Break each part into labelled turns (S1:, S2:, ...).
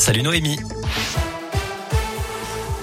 S1: Salut Noémie.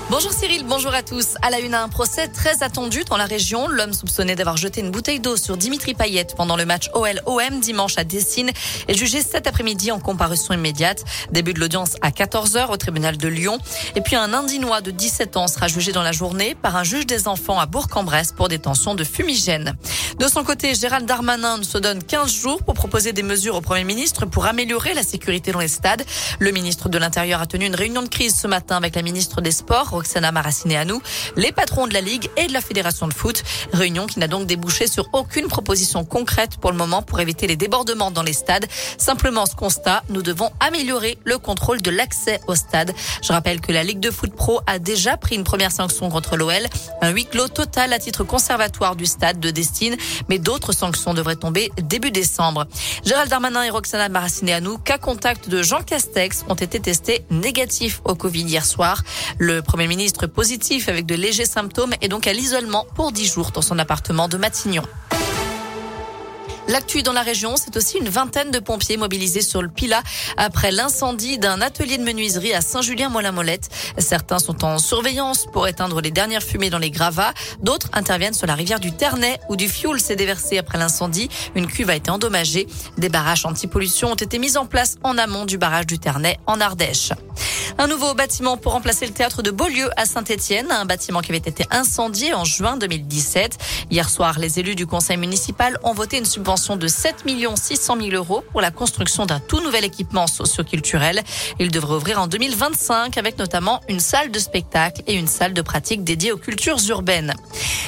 S2: Bonjour Cyril, bonjour à tous. À la une, un procès très attendu dans la région. L'homme soupçonné d'avoir jeté une bouteille d'eau sur Dimitri Payet pendant le match OL-OM dimanche à Dessine est jugé cet après-midi en comparution immédiate. Début de l'audience à 14h au tribunal de Lyon. Et puis un Indinois de 17 ans sera jugé dans la journée par un juge des enfants à Bourg-en-Bresse pour détention de fumigène. De son côté, Gérald Darmanin se donne 15 jours pour proposer des mesures au Premier ministre pour améliorer la sécurité dans les stades. Le ministre de l'Intérieur a tenu une réunion de crise ce matin avec la ministre des Sports, Roxana Maracineanu, les patrons de la Ligue et de la Fédération de foot. Réunion qui n'a donc débouché sur aucune proposition concrète pour le moment pour éviter les débordements dans les stades. Simplement ce constat, nous devons améliorer le contrôle de l'accès au stade. Je rappelle que la Ligue de foot pro a déjà pris une première sanction contre l'OL, un huis clos total à titre conservatoire du stade de Destine, mais d'autres sanctions devraient tomber début décembre. Gérald Darmanin et Roxana Maracineanu, cas contact de Jean Castex, ont été testés négatifs au Covid hier soir. Le Premier ministre positif avec de légers symptômes et donc à l'isolement pour 10 jours dans son appartement de Matignon. L'actu dans la région, c'est aussi une vingtaine de pompiers mobilisés sur le Pila après l'incendie d'un atelier de menuiserie à Saint-Julien-Molin-Molette. Certains sont en surveillance pour éteindre les dernières fumées dans les gravats. D'autres interviennent sur la rivière du Ternay où du fioul s'est déversé après l'incendie. Une cuve a été endommagée. Des barrages anti-pollution ont été mis en place en amont du barrage du Ternay en Ardèche. Un nouveau bâtiment pour remplacer le théâtre de Beaulieu à Saint-Etienne, un bâtiment qui avait été incendié en juin 2017. Hier soir, les élus du conseil municipal ont voté une subvention de 7 600 000 euros pour la construction d'un tout nouvel équipement socioculturel. Il devrait ouvrir en 2025 avec notamment une salle de spectacle et une salle de pratique dédiée aux cultures urbaines.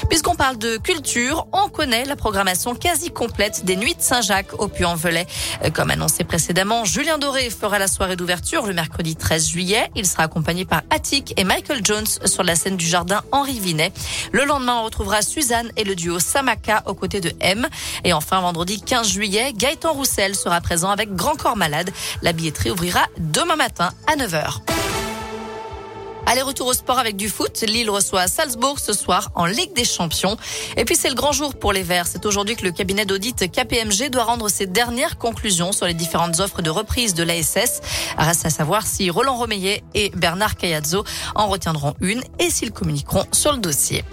S2: Puisqu'on parle de culture, on connaît la programmation quasi complète des Nuits de Saint-Jacques au Puy-en-Velay. Comme annoncé précédemment, Julien Doré fera la soirée d'ouverture le mercredi 13 juillet. Il sera accompagné par Attic et Michael Jones sur la scène du jardin Henri Vinet. Le lendemain, on retrouvera Suzanne et le duo Samaka aux côtés de M. Et enfin, vendredi 15 juillet, Gaëtan Roussel sera présent avec Grand Corps Malade. La billetterie ouvrira demain matin à 9h. Allez, retour au sport avec du foot. Lille reçoit Salzbourg ce soir en Ligue des Champions. Et puis c'est le grand jour pour les Verts. C'est aujourd'hui que le cabinet d'audit KPMG doit rendre ses dernières conclusions sur les différentes offres de reprise de l'ASS. Reste à savoir si Roland Romeillet et Bernard Cayazzo en retiendront une et s'ils communiqueront sur le dossier.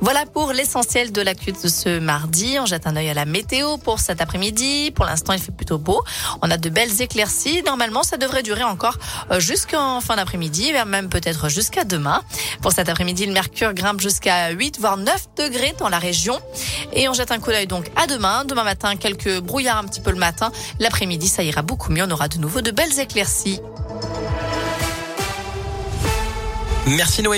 S2: Voilà pour l'essentiel de l'actu de ce mardi. On jette un œil à la météo pour cet après-midi. Pour l'instant, il fait plutôt beau. On a de belles éclaircies. Normalement, ça devrait durer encore euh, jusqu'en fin d'après-midi, même peut-être jusqu'à demain. Pour cet après-midi, le mercure grimpe jusqu'à 8 voire 9 degrés dans la région. Et on jette un coup d'œil donc à demain. Demain matin, quelques brouillards un petit peu le matin. L'après-midi, ça ira beaucoup mieux. On aura de nouveau de belles éclaircies.
S1: Merci Noé.